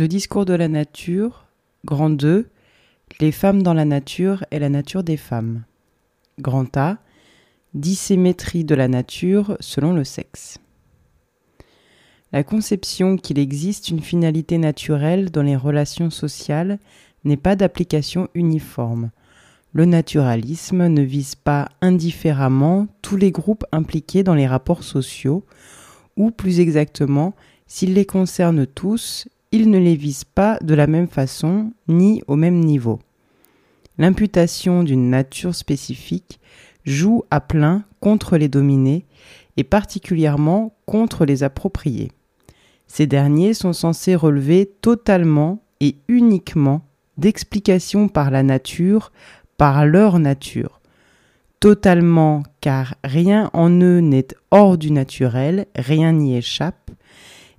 Le discours de la nature, grand 2, les femmes dans la nature et la nature des femmes. Grand A, dissymétrie de la nature selon le sexe. La conception qu'il existe une finalité naturelle dans les relations sociales n'est pas d'application uniforme. Le naturalisme ne vise pas indifféremment tous les groupes impliqués dans les rapports sociaux, ou plus exactement, s'il les concerne tous, il ne les vise pas de la même façon ni au même niveau. L'imputation d'une nature spécifique joue à plein contre les dominés et particulièrement contre les appropriés. Ces derniers sont censés relever totalement et uniquement d'explications par la nature, par leur nature. Totalement car rien en eux n'est hors du naturel, rien n'y échappe,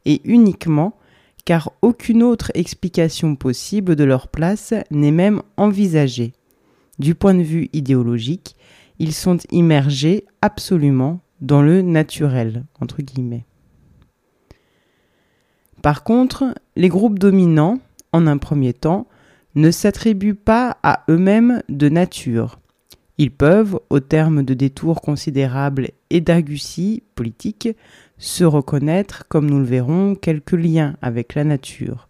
et uniquement car aucune autre explication possible de leur place n'est même envisagée. Du point de vue idéologique, ils sont immergés absolument dans le naturel. Par contre, les groupes dominants, en un premier temps, ne s'attribuent pas à eux-mêmes de nature. Ils peuvent, au terme de détours considérables et d'arguties politiques, se reconnaître, comme nous le verrons, quelques liens avec la nature.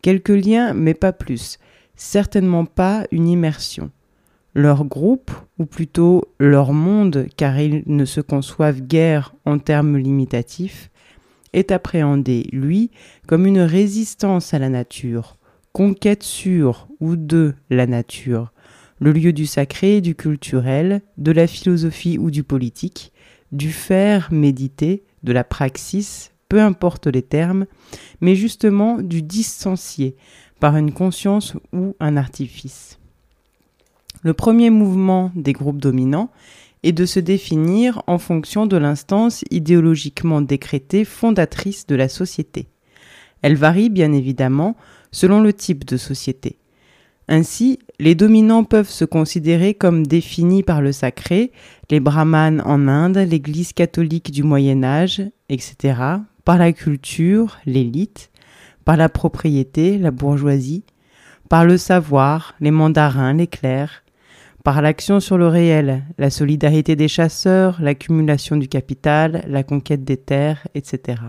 Quelques liens, mais pas plus, certainement pas une immersion. Leur groupe, ou plutôt leur monde, car ils ne se conçoivent guère en termes limitatifs, est appréhendé, lui, comme une résistance à la nature, conquête sur ou de la nature, le lieu du sacré, du culturel, de la philosophie ou du politique, du faire méditer, de la praxis, peu importe les termes, mais justement du distancier par une conscience ou un artifice. Le premier mouvement des groupes dominants et de se définir en fonction de l'instance idéologiquement décrétée fondatrice de la société. Elle varie bien évidemment selon le type de société. Ainsi, les dominants peuvent se considérer comme définis par le sacré, les brahmanes en Inde, l'Église catholique du Moyen Âge, etc., par la culture, l'élite, par la propriété, la bourgeoisie, par le savoir, les mandarins, les clercs, par l'action sur le réel, la solidarité des chasseurs, l'accumulation du capital, la conquête des terres, etc.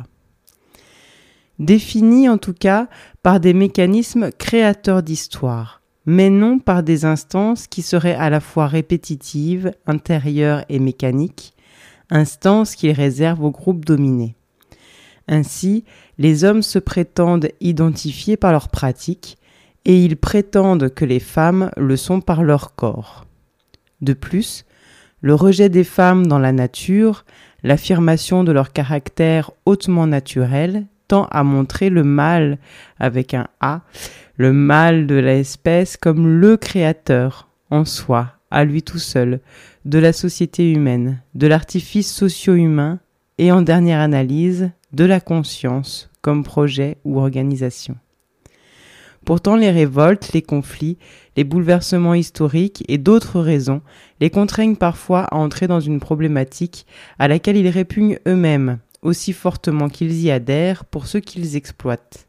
Définis en tout cas par des mécanismes créateurs d'histoire, mais non par des instances qui seraient à la fois répétitives, intérieures et mécaniques, instances qu'ils réservent aux groupes dominés. Ainsi, les hommes se prétendent identifiés par leurs pratiques, et ils prétendent que les femmes le sont par leur corps. De plus, le rejet des femmes dans la nature, l'affirmation de leur caractère hautement naturel, tend à montrer le mal avec un A, le mal de l'espèce comme le créateur en soi, à lui tout seul, de la société humaine, de l'artifice socio-humain et en dernière analyse, de la conscience comme projet ou organisation. Pourtant, les révoltes, les conflits, les bouleversements historiques et d'autres raisons les contraignent parfois à entrer dans une problématique à laquelle ils répugnent eux-mêmes, aussi fortement qu'ils y adhèrent pour ceux qu'ils exploitent.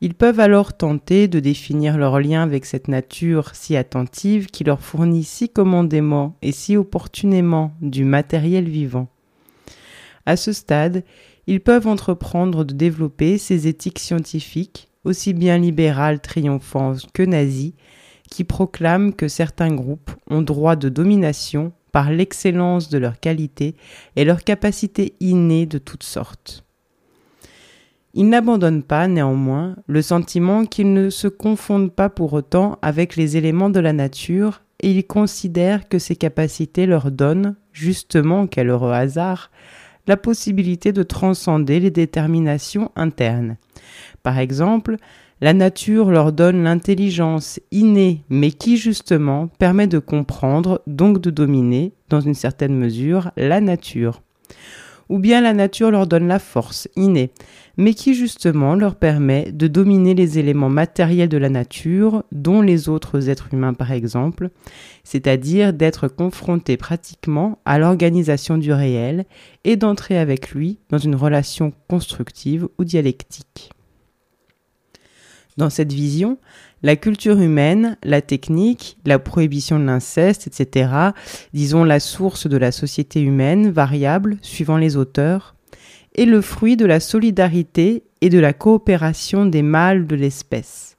Ils peuvent alors tenter de définir leur lien avec cette nature si attentive qui leur fournit si commandément et si opportunément du matériel vivant. À ce stade, ils peuvent entreprendre de développer ces éthiques scientifiques aussi bien libéral triomphant que nazi, qui proclament que certains groupes ont droit de domination par l'excellence de leur qualité et leur capacité innée de toutes sortes. Ils n'abandonnent pas, néanmoins, le sentiment qu'ils ne se confondent pas pour autant avec les éléments de la nature et ils considèrent que ces capacités leur donnent, justement, quel heureux hasard, la possibilité de transcender les déterminations internes par exemple, la nature leur donne l'intelligence innée, mais qui justement permet de comprendre, donc de dominer, dans une certaine mesure, la nature. Ou bien la nature leur donne la force innée, mais qui justement leur permet de dominer les éléments matériels de la nature, dont les autres êtres humains par exemple, c'est-à-dire d'être confrontés pratiquement à l'organisation du réel et d'entrer avec lui dans une relation constructive ou dialectique. Dans cette vision, la culture humaine, la technique, la prohibition de l'inceste, etc., disons la source de la société humaine, variable suivant les auteurs, est le fruit de la solidarité et de la coopération des mâles de l'espèce.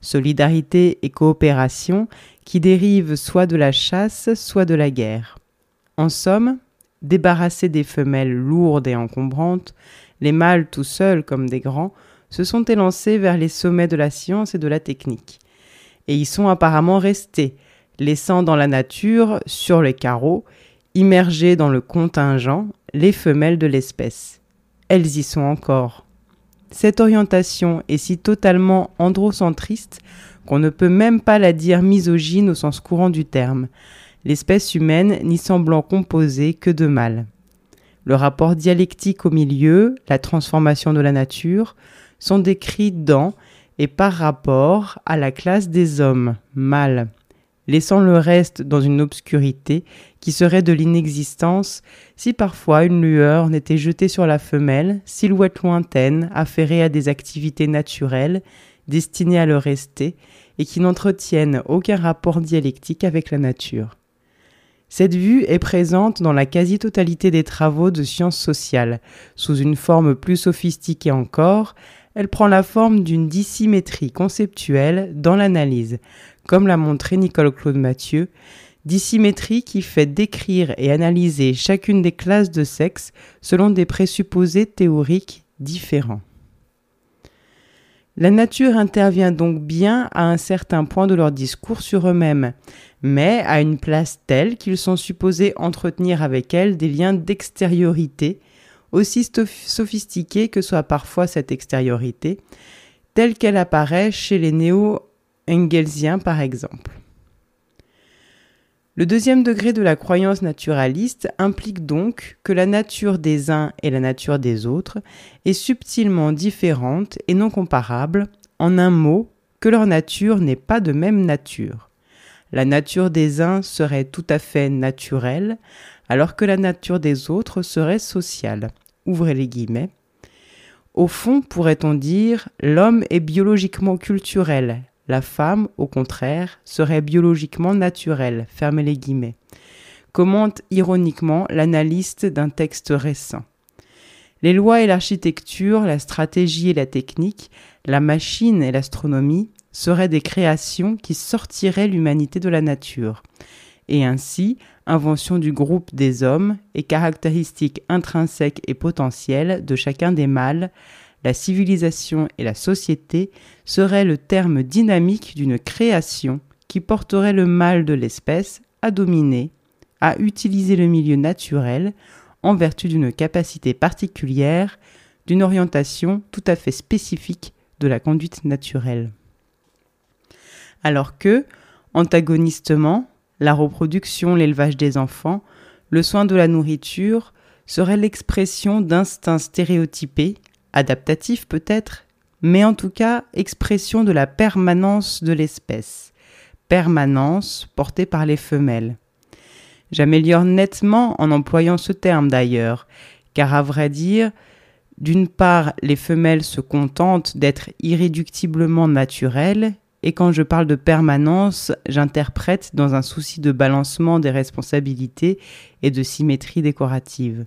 Solidarité et coopération qui dérivent soit de la chasse, soit de la guerre. En somme, débarrassés des femelles lourdes et encombrantes, les mâles tout seuls comme des grands se sont élancés vers les sommets de la science et de la technique. Et y sont apparemment restés, laissant dans la nature, sur les carreaux, immergées dans le contingent, les femelles de l'espèce. Elles y sont encore. Cette orientation est si totalement androcentriste qu'on ne peut même pas la dire misogyne au sens courant du terme, l'espèce humaine n'y semblant composée que de mâles. Le rapport dialectique au milieu, la transformation de la nature, sont décrits dans et par rapport à la classe des hommes, mâles, laissant le reste dans une obscurité qui serait de l'inexistence si parfois une lueur n'était jetée sur la femelle, silhouette lointaine, affairée à des activités naturelles, destinées à le rester, et qui n'entretiennent aucun rapport dialectique avec la nature. Cette vue est présente dans la quasi-totalité des travaux de sciences sociales. Sous une forme plus sophistiquée encore, elle prend la forme d'une dissymétrie conceptuelle dans l'analyse, comme l'a montré Nicole Claude Mathieu, dissymétrie qui fait décrire et analyser chacune des classes de sexe selon des présupposés théoriques différents. La nature intervient donc bien à un certain point de leur discours sur eux-mêmes, mais à une place telle qu'ils sont supposés entretenir avec elle des liens d'extériorité aussi sophistiquée que soit parfois cette extériorité, telle qu'elle apparaît chez les néo-engelsiens par exemple. Le deuxième degré de la croyance naturaliste implique donc que la nature des uns et la nature des autres est subtilement différente et non comparable, en un mot, que leur nature n'est pas de même nature. La nature des uns serait tout à fait naturelle, alors que la nature des autres serait sociale ouvrez les guillemets. Au fond, pourrait-on dire, l'homme est biologiquement culturel, la femme, au contraire, serait biologiquement naturelle, fermez les guillemets. Commente ironiquement l'analyste d'un texte récent. Les lois et l'architecture, la stratégie et la technique, la machine et l'astronomie seraient des créations qui sortiraient l'humanité de la nature et ainsi, invention du groupe des hommes et caractéristiques intrinsèques et potentielles de chacun des mâles, la civilisation et la société seraient le terme dynamique d'une création qui porterait le mâle de l'espèce à dominer, à utiliser le milieu naturel en vertu d'une capacité particulière, d'une orientation tout à fait spécifique de la conduite naturelle. Alors que, antagonistement, la reproduction, l'élevage des enfants, le soin de la nourriture serait l'expression d'instincts stéréotypés, adaptatifs peut-être, mais en tout cas expression de la permanence de l'espèce, permanence portée par les femelles. J'améliore nettement en employant ce terme d'ailleurs, car à vrai dire, d'une part, les femelles se contentent d'être irréductiblement naturelles et quand je parle de permanence, j'interprète dans un souci de balancement des responsabilités et de symétrie décorative.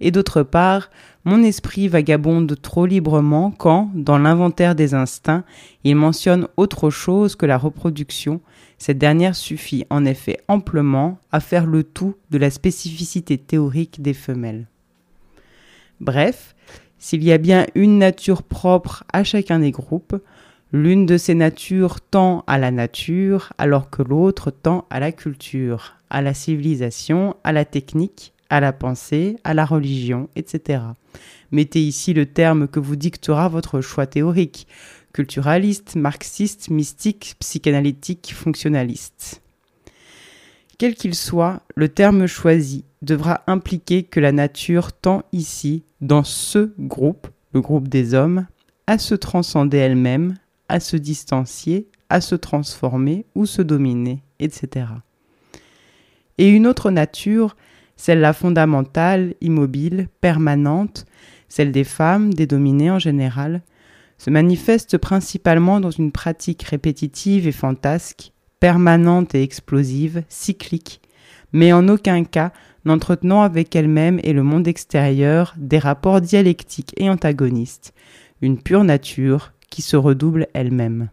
Et d'autre part, mon esprit vagabonde trop librement quand, dans l'inventaire des instincts, il mentionne autre chose que la reproduction, cette dernière suffit en effet amplement à faire le tout de la spécificité théorique des femelles. Bref, s'il y a bien une nature propre à chacun des groupes, L'une de ces natures tend à la nature, alors que l'autre tend à la culture, à la civilisation, à la technique, à la pensée, à la religion, etc. Mettez ici le terme que vous dictera votre choix théorique, culturaliste, marxiste, mystique, psychanalytique, fonctionnaliste. Quel qu'il soit, le terme choisi devra impliquer que la nature tend ici, dans ce groupe, le groupe des hommes, à se transcender elle-même, à se distancier, à se transformer ou se dominer, etc. Et une autre nature, celle-là fondamentale, immobile, permanente, celle des femmes, des dominées en général, se manifeste principalement dans une pratique répétitive et fantasque, permanente et explosive, cyclique, mais en aucun cas n'entretenant avec elle-même et le monde extérieur des rapports dialectiques et antagonistes, une pure nature qui se redouble elle-même.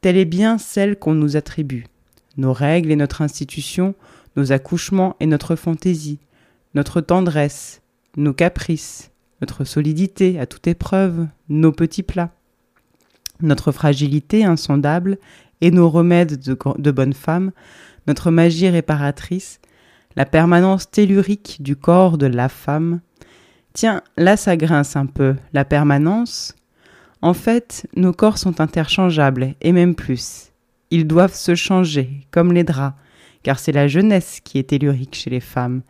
Telle est bien celle qu'on nous attribue, nos règles et notre institution, nos accouchements et notre fantaisie, notre tendresse, nos caprices, notre solidité à toute épreuve, nos petits plats, notre fragilité insondable et nos remèdes de, de bonne femme, notre magie réparatrice, la permanence tellurique du corps de la femme. Tiens, là ça grince un peu, la permanence. En fait, nos corps sont interchangeables, et même plus. Ils doivent se changer, comme les draps, car c'est la jeunesse qui est tellurique chez les femmes,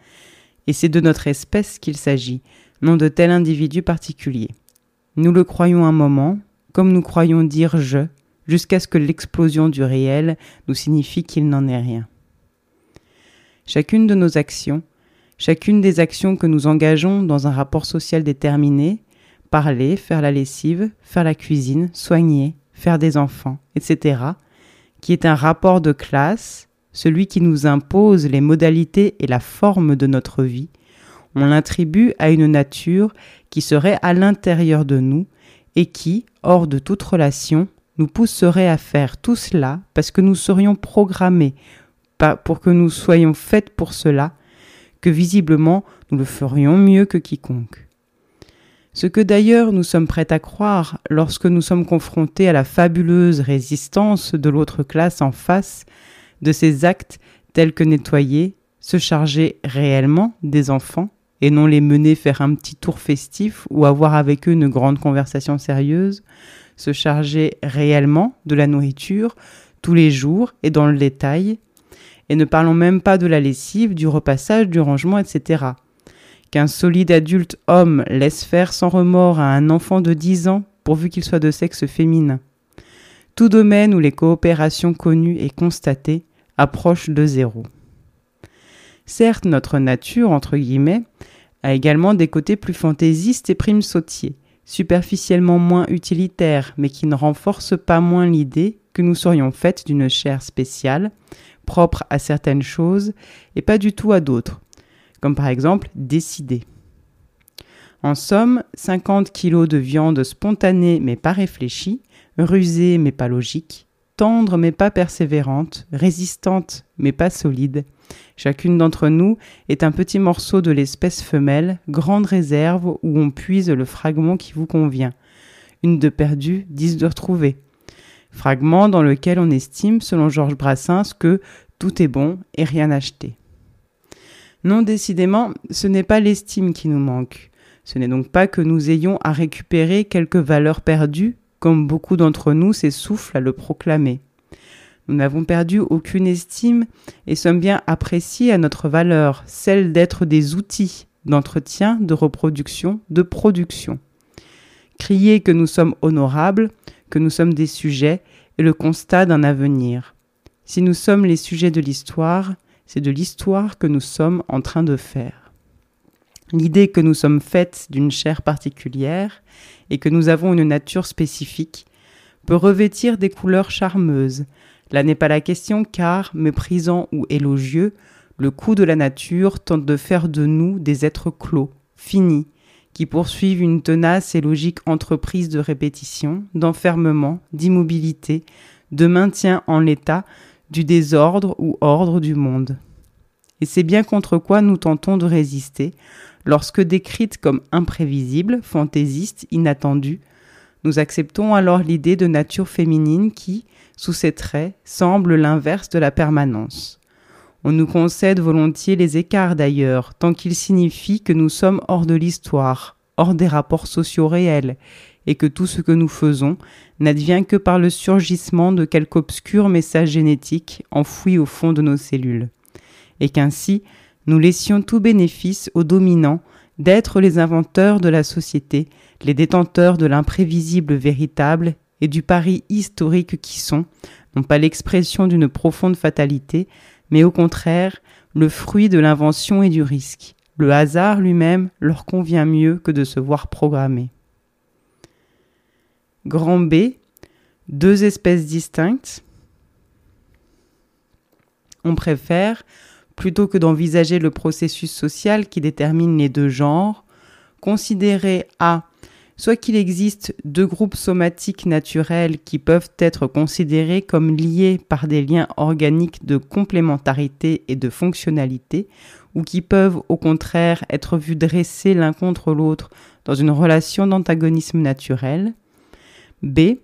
et c'est de notre espèce qu'il s'agit, non de tel individu particulier. Nous le croyons un moment, comme nous croyons dire je, jusqu'à ce que l'explosion du réel nous signifie qu'il n'en est rien. Chacune de nos actions, chacune des actions que nous engageons dans un rapport social déterminé, parler, faire la lessive, faire la cuisine, soigner, faire des enfants, etc., qui est un rapport de classe, celui qui nous impose les modalités et la forme de notre vie, on l'attribue à une nature qui serait à l'intérieur de nous et qui, hors de toute relation, nous pousserait à faire tout cela parce que nous serions programmés pas pour que nous soyons faites pour cela, que visiblement nous le ferions mieux que quiconque. Ce que d'ailleurs nous sommes prêts à croire lorsque nous sommes confrontés à la fabuleuse résistance de l'autre classe en face de ces actes tels que nettoyer, se charger réellement des enfants, et non les mener faire un petit tour festif ou avoir avec eux une grande conversation sérieuse, se charger réellement de la nourriture tous les jours et dans le détail, et ne parlons même pas de la lessive, du repassage, du rangement, etc. Qu'un solide adulte homme laisse faire sans remords à un enfant de 10 ans, pourvu qu'il soit de sexe féminin. Tout domaine où les coopérations connues et constatées approchent de zéro. Certes, notre nature, entre guillemets, a également des côtés plus fantaisistes et primes sautiers, superficiellement moins utilitaires, mais qui ne renforcent pas moins l'idée que nous serions faites d'une chair spéciale, propre à certaines choses et pas du tout à d'autres, comme par exemple décider. En somme, 50 kilos de viande spontanée mais pas réfléchie, rusée mais pas logique, tendre mais pas persévérante, résistante mais pas solide. Chacune d'entre nous est un petit morceau de l'espèce femelle, grande réserve où on puise le fragment qui vous convient. Une de perdue, dix de retrouvée. Fragment dans lequel on estime, selon Georges Brassens, que tout est bon et rien acheté. Non, décidément, ce n'est pas l'estime qui nous manque. Ce n'est donc pas que nous ayons à récupérer quelques valeurs perdues, comme beaucoup d'entre nous s'essoufflent à le proclamer. Nous n'avons perdu aucune estime et sommes bien appréciés à notre valeur, celle d'être des outils d'entretien, de reproduction, de production. Crier que nous sommes honorables, que nous sommes des sujets, est le constat d'un avenir. Si nous sommes les sujets de l'histoire, c'est de l'histoire que nous sommes en train de faire. L'idée que nous sommes faites d'une chair particulière et que nous avons une nature spécifique peut revêtir des couleurs charmeuses. Là n'est pas la question car, méprisant ou élogieux, le coup de la nature tente de faire de nous des êtres clos, finis, qui poursuivent une tenace et logique entreprise de répétition, d'enfermement, d'immobilité, de maintien en l'état du désordre ou ordre du monde. Et c'est bien contre quoi nous tentons de résister, lorsque décrites comme imprévisibles, fantaisistes, inattendues, nous acceptons alors l'idée de nature féminine qui, sous ses traits, semble l'inverse de la permanence. On nous concède volontiers les écarts d'ailleurs, tant qu'ils signifient que nous sommes hors de l'histoire, hors des rapports sociaux réels, et que tout ce que nous faisons n'advient que par le surgissement de quelque obscur message génétique enfoui au fond de nos cellules, et qu'ainsi nous laissions tout bénéfice aux dominants d'être les inventeurs de la société, les détenteurs de l'imprévisible véritable et du pari historique qui sont, non pas l'expression d'une profonde fatalité, mais au contraire le fruit de l'invention et du risque. Le hasard lui-même leur convient mieux que de se voir programmer. Grand B, deux espèces distinctes. On préfère, plutôt que d'envisager le processus social qui détermine les deux genres, considérer A soit qu'il existe deux groupes somatiques naturels qui peuvent être considérés comme liés par des liens organiques de complémentarité et de fonctionnalité, ou qui peuvent au contraire être vus dressés l'un contre l'autre dans une relation d'antagonisme naturel. B.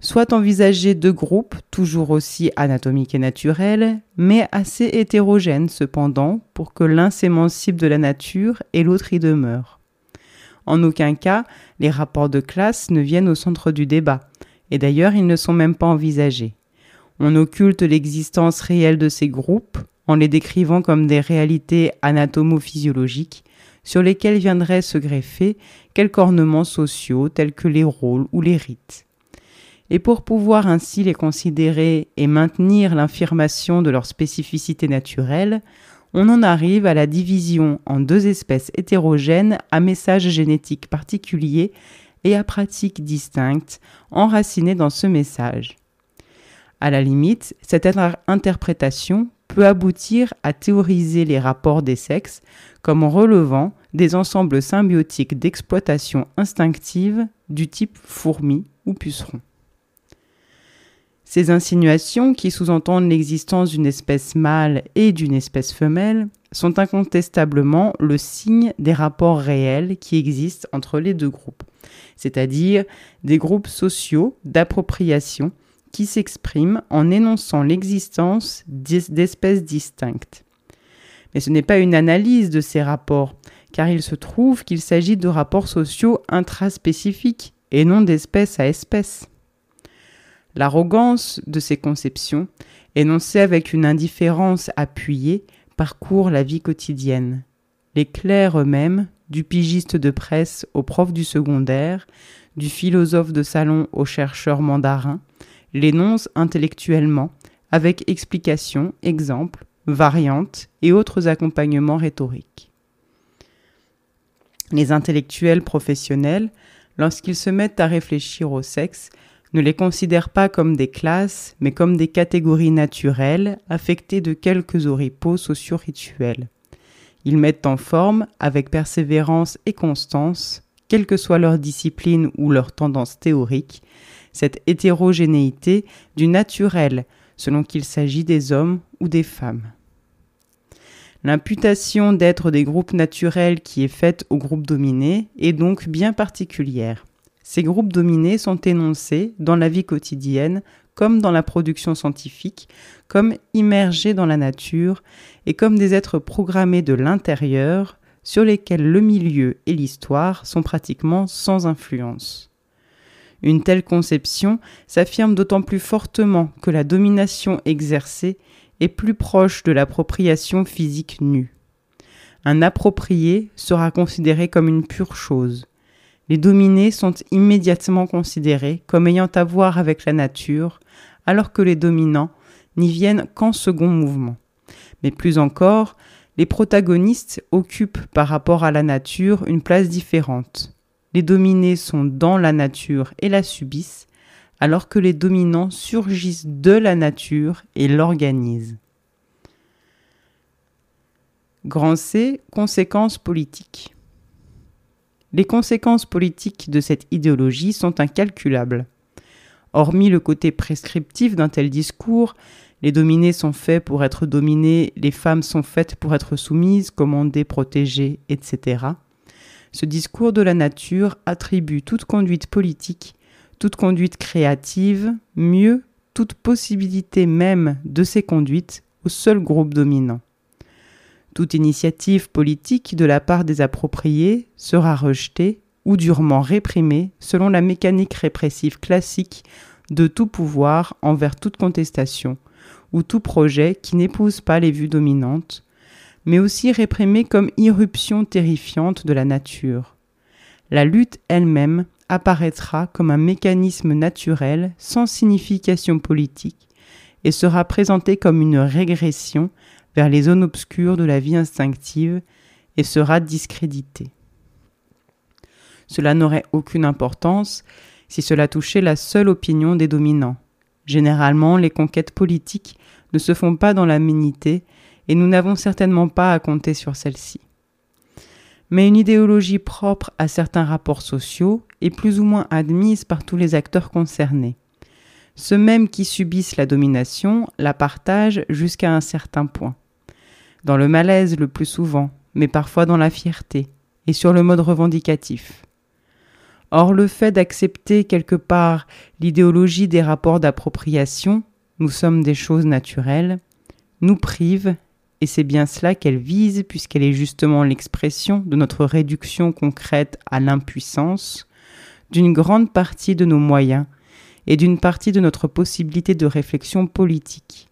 Soit envisager deux groupes, toujours aussi anatomiques et naturels, mais assez hétérogènes cependant, pour que l'un s'émancipe de la nature et l'autre y demeure. En aucun cas, les rapports de classe ne viennent au centre du débat, et d'ailleurs ils ne sont même pas envisagés. On occulte l'existence réelle de ces groupes en les décrivant comme des réalités anatomo-physiologiques sur lesquelles viendraient se greffer quelques ornements sociaux tels que les rôles ou les rites. Et pour pouvoir ainsi les considérer et maintenir l'infirmation de leur spécificité naturelle, on en arrive à la division en deux espèces hétérogènes à message génétique particulier et à pratiques distinctes enracinées dans ce message. À la limite, cette interprétation peut aboutir à théoriser les rapports des sexes comme relevant des ensembles symbiotiques d'exploitation instinctive du type fourmi ou puceron. Ces insinuations, qui sous-entendent l'existence d'une espèce mâle et d'une espèce femelle, sont incontestablement le signe des rapports réels qui existent entre les deux groupes, c'est-à-dire des groupes sociaux d'appropriation qui s'expriment en énonçant l'existence d'espèces distinctes. Mais ce n'est pas une analyse de ces rapports, car il se trouve qu'il s'agit de rapports sociaux intraspécifiques et non d'espèce à espèce. L'arrogance de ces conceptions, énoncées avec une indifférence appuyée, parcourt la vie quotidienne. Les clercs eux-mêmes, du pigiste de presse au prof du secondaire, du philosophe de salon au chercheur mandarin, l'énoncent intellectuellement, avec explications, exemples, variantes et autres accompagnements rhétoriques. Les intellectuels professionnels, lorsqu'ils se mettent à réfléchir au sexe, ne les considère pas comme des classes, mais comme des catégories naturelles affectées de quelques oripeaux socio-rituels. Ils mettent en forme, avec persévérance et constance, quelle que soit leur discipline ou leur tendance théorique, cette hétérogénéité du naturel, selon qu'il s'agit des hommes ou des femmes. L'imputation d'être des groupes naturels qui est faite aux groupes dominés est donc bien particulière. Ces groupes dominés sont énoncés dans la vie quotidienne comme dans la production scientifique, comme immergés dans la nature et comme des êtres programmés de l'intérieur sur lesquels le milieu et l'histoire sont pratiquement sans influence. Une telle conception s'affirme d'autant plus fortement que la domination exercée est plus proche de l'appropriation physique nue. Un approprié sera considéré comme une pure chose, les dominés sont immédiatement considérés comme ayant à voir avec la nature, alors que les dominants n'y viennent qu'en second mouvement. Mais plus encore, les protagonistes occupent par rapport à la nature une place différente. Les dominés sont dans la nature et la subissent, alors que les dominants surgissent de la nature et l'organisent. Grand C, conséquences politiques. Les conséquences politiques de cette idéologie sont incalculables. Hormis le côté prescriptif d'un tel discours, les dominés sont faits pour être dominés, les femmes sont faites pour être soumises, commandées, protégées, etc. Ce discours de la nature attribue toute conduite politique, toute conduite créative, mieux, toute possibilité même de ces conduites au seul groupe dominant. Toute initiative politique de la part des appropriés sera rejetée ou durement réprimée selon la mécanique répressive classique de tout pouvoir envers toute contestation ou tout projet qui n'épouse pas les vues dominantes, mais aussi réprimée comme irruption terrifiante de la nature. La lutte elle-même apparaîtra comme un mécanisme naturel sans signification politique et sera présentée comme une régression vers les zones obscures de la vie instinctive et sera discrédité. Cela n'aurait aucune importance, si cela touchait la seule opinion des dominants. Généralement, les conquêtes politiques ne se font pas dans l'aménité, et nous n'avons certainement pas à compter sur celle-ci. Mais une idéologie propre à certains rapports sociaux est plus ou moins admise par tous les acteurs concernés. Ceux mêmes qui subissent la domination la partagent jusqu'à un certain point. Dans le malaise le plus souvent, mais parfois dans la fierté, et sur le mode revendicatif. Or le fait d'accepter quelque part l'idéologie des rapports d'appropriation, nous sommes des choses naturelles, nous prive et c'est bien cela qu'elle vise puisqu'elle est justement l'expression de notre réduction concrète à l'impuissance, d'une grande partie de nos moyens et d'une partie de notre possibilité de réflexion politique.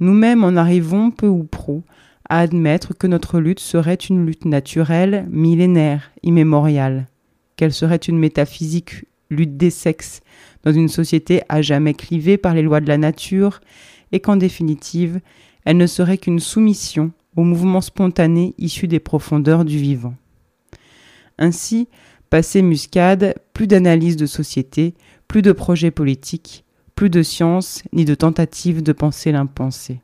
Nous-mêmes en arrivons peu ou prou à admettre que notre lutte serait une lutte naturelle, millénaire, immémoriale, qu'elle serait une métaphysique lutte des sexes dans une société à jamais clivée par les lois de la nature, et qu'en définitive, elle ne serait qu'une soumission au mouvement spontané issu des profondeurs du vivant. Ainsi, passé Muscade, plus d'analyse de société, plus de projets politiques, de science, ni de tentative de penser l'impensé.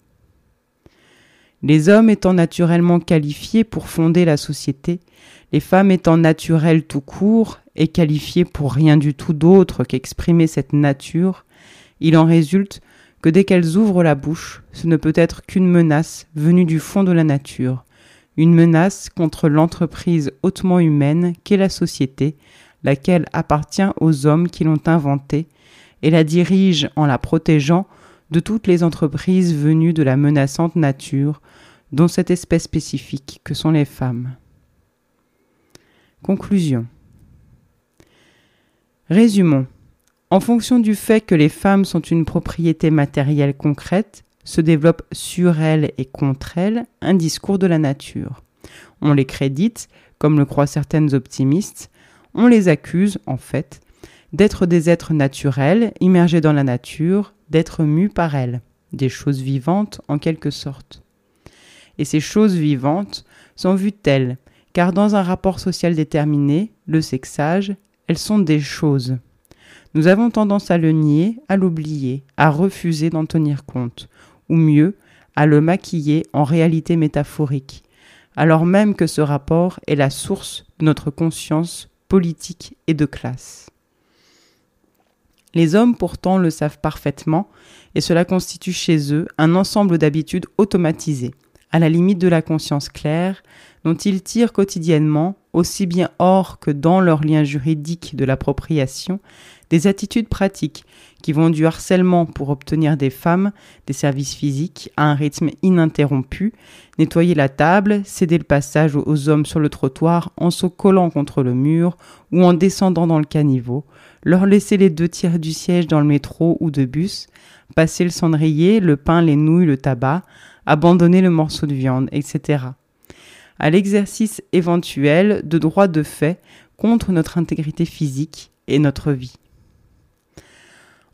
Les hommes étant naturellement qualifiés pour fonder la société, les femmes étant naturelles tout court et qualifiées pour rien du tout d'autre qu'exprimer cette nature, il en résulte que dès qu'elles ouvrent la bouche, ce ne peut être qu'une menace venue du fond de la nature, une menace contre l'entreprise hautement humaine qu'est la société, laquelle appartient aux hommes qui l'ont inventée, et la dirige en la protégeant de toutes les entreprises venues de la menaçante nature, dont cette espèce spécifique que sont les femmes. Conclusion. Résumons. En fonction du fait que les femmes sont une propriété matérielle concrète, se développe sur elles et contre elles un discours de la nature. On les crédite, comme le croient certaines optimistes, on les accuse, en fait, d'être des êtres naturels, immergés dans la nature, d'être mus par elle, des choses vivantes en quelque sorte. Et ces choses vivantes sont vues telles, car dans un rapport social déterminé, le sexage, elles sont des choses. Nous avons tendance à le nier, à l'oublier, à refuser d'en tenir compte, ou mieux, à le maquiller en réalité métaphorique, alors même que ce rapport est la source de notre conscience politique et de classe. Les hommes pourtant le savent parfaitement, et cela constitue chez eux un ensemble d'habitudes automatisées, à la limite de la conscience claire, dont ils tirent quotidiennement, aussi bien hors que dans leur lien juridique de l'appropriation, des attitudes pratiques qui vont du harcèlement pour obtenir des femmes des services physiques à un rythme ininterrompu, nettoyer la table, céder le passage aux hommes sur le trottoir en se collant contre le mur ou en descendant dans le caniveau, leur laisser les deux tiers du siège dans le métro ou de bus, passer le cendrier, le pain, les nouilles, le tabac, abandonner le morceau de viande, etc. À l'exercice éventuel de droits de fait contre notre intégrité physique et notre vie.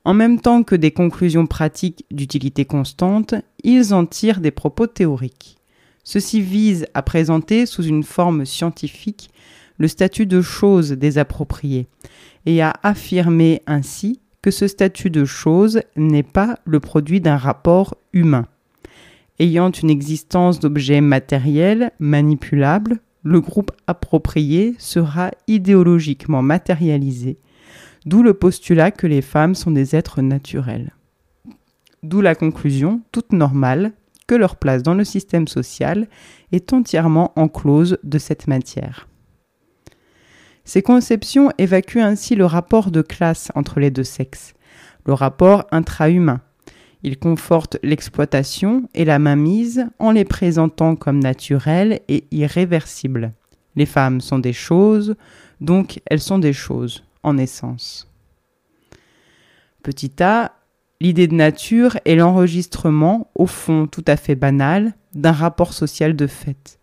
En même temps que des conclusions pratiques d'utilité constante, ils en tirent des propos théoriques. Ceci vise à présenter sous une forme scientifique le statut de chose désappropriée et à affirmer ainsi que ce statut de chose n'est pas le produit d'un rapport humain. Ayant une existence d'objets matériels, manipulables, le groupe approprié sera idéologiquement matérialisé D'où le postulat que les femmes sont des êtres naturels. D'où la conclusion, toute normale, que leur place dans le système social est entièrement enclose de cette matière. Ces conceptions évacuent ainsi le rapport de classe entre les deux sexes, le rapport intra-humain. Ils confortent l'exploitation et la mainmise en les présentant comme naturelles et irréversibles. Les femmes sont des choses, donc elles sont des choses en essence. Petit a, l'idée de nature est l'enregistrement, au fond tout à fait banal, d'un rapport social de fait.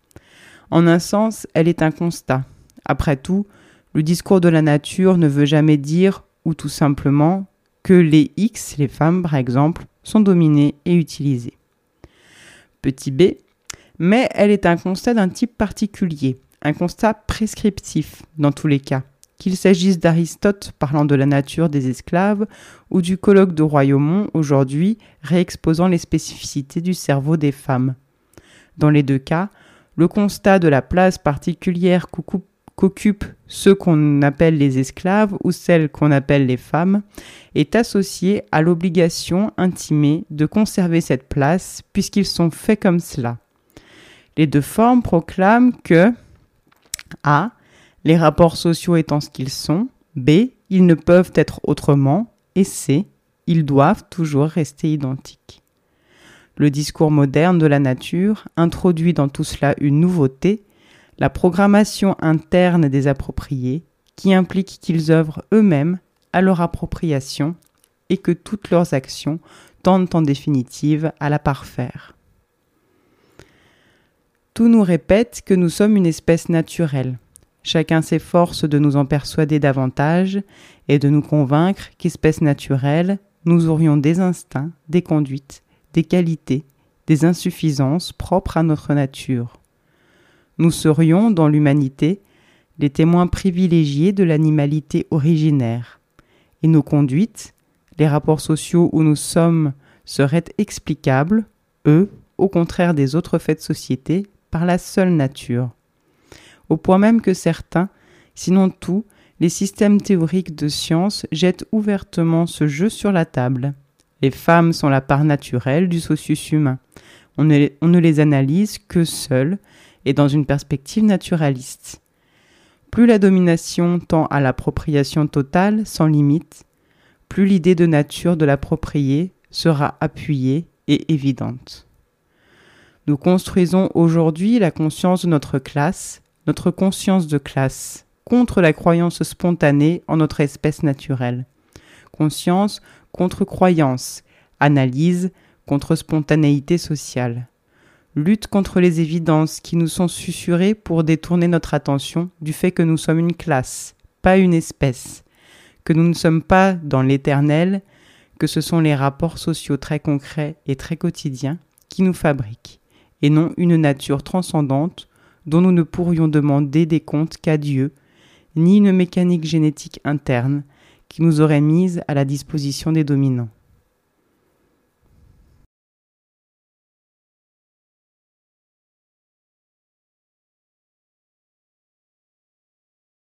En un sens, elle est un constat. Après tout, le discours de la nature ne veut jamais dire, ou tout simplement, que les X, les femmes par exemple, sont dominées et utilisées. Petit b, mais elle est un constat d'un type particulier, un constat prescriptif dans tous les cas, qu'il s'agisse d'Aristote parlant de la nature des esclaves ou du colloque de Royaumont aujourd'hui réexposant les spécificités du cerveau des femmes. Dans les deux cas, le constat de la place particulière qu'occupent ceux qu'on appelle les esclaves ou celles qu'on appelle les femmes est associé à l'obligation intimée de conserver cette place puisqu'ils sont faits comme cela. Les deux formes proclament que A les rapports sociaux étant ce qu'ils sont, B, ils ne peuvent être autrement, et C, ils doivent toujours rester identiques. Le discours moderne de la nature introduit dans tout cela une nouveauté, la programmation interne des appropriés, qui implique qu'ils œuvrent eux-mêmes à leur appropriation et que toutes leurs actions tendent en définitive à la parfaire. Tout nous répète que nous sommes une espèce naturelle, Chacun s'efforce de nous en persuader davantage et de nous convaincre qu'espèce naturelle, nous aurions des instincts, des conduites, des qualités, des insuffisances propres à notre nature. Nous serions, dans l'humanité, les témoins privilégiés de l'animalité originaire, et nos conduites, les rapports sociaux où nous sommes, seraient explicables, eux, au contraire des autres faits de société, par la seule nature au point même que certains, sinon tous, les systèmes théoriques de science jettent ouvertement ce jeu sur la table. Les femmes sont la part naturelle du socius humain. On ne, on ne les analyse que seules et dans une perspective naturaliste. Plus la domination tend à l'appropriation totale, sans limite, plus l'idée de nature de l'approprié sera appuyée et évidente. Nous construisons aujourd'hui la conscience de notre classe notre conscience de classe, contre la croyance spontanée en notre espèce naturelle. Conscience contre croyance, analyse contre spontanéité sociale. Lutte contre les évidences qui nous sont susurrées pour détourner notre attention du fait que nous sommes une classe, pas une espèce, que nous ne sommes pas dans l'éternel, que ce sont les rapports sociaux très concrets et très quotidiens qui nous fabriquent, et non une nature transcendante dont nous ne pourrions demander des comptes qu'à Dieu, ni une mécanique génétique interne qui nous aurait mise à la disposition des dominants.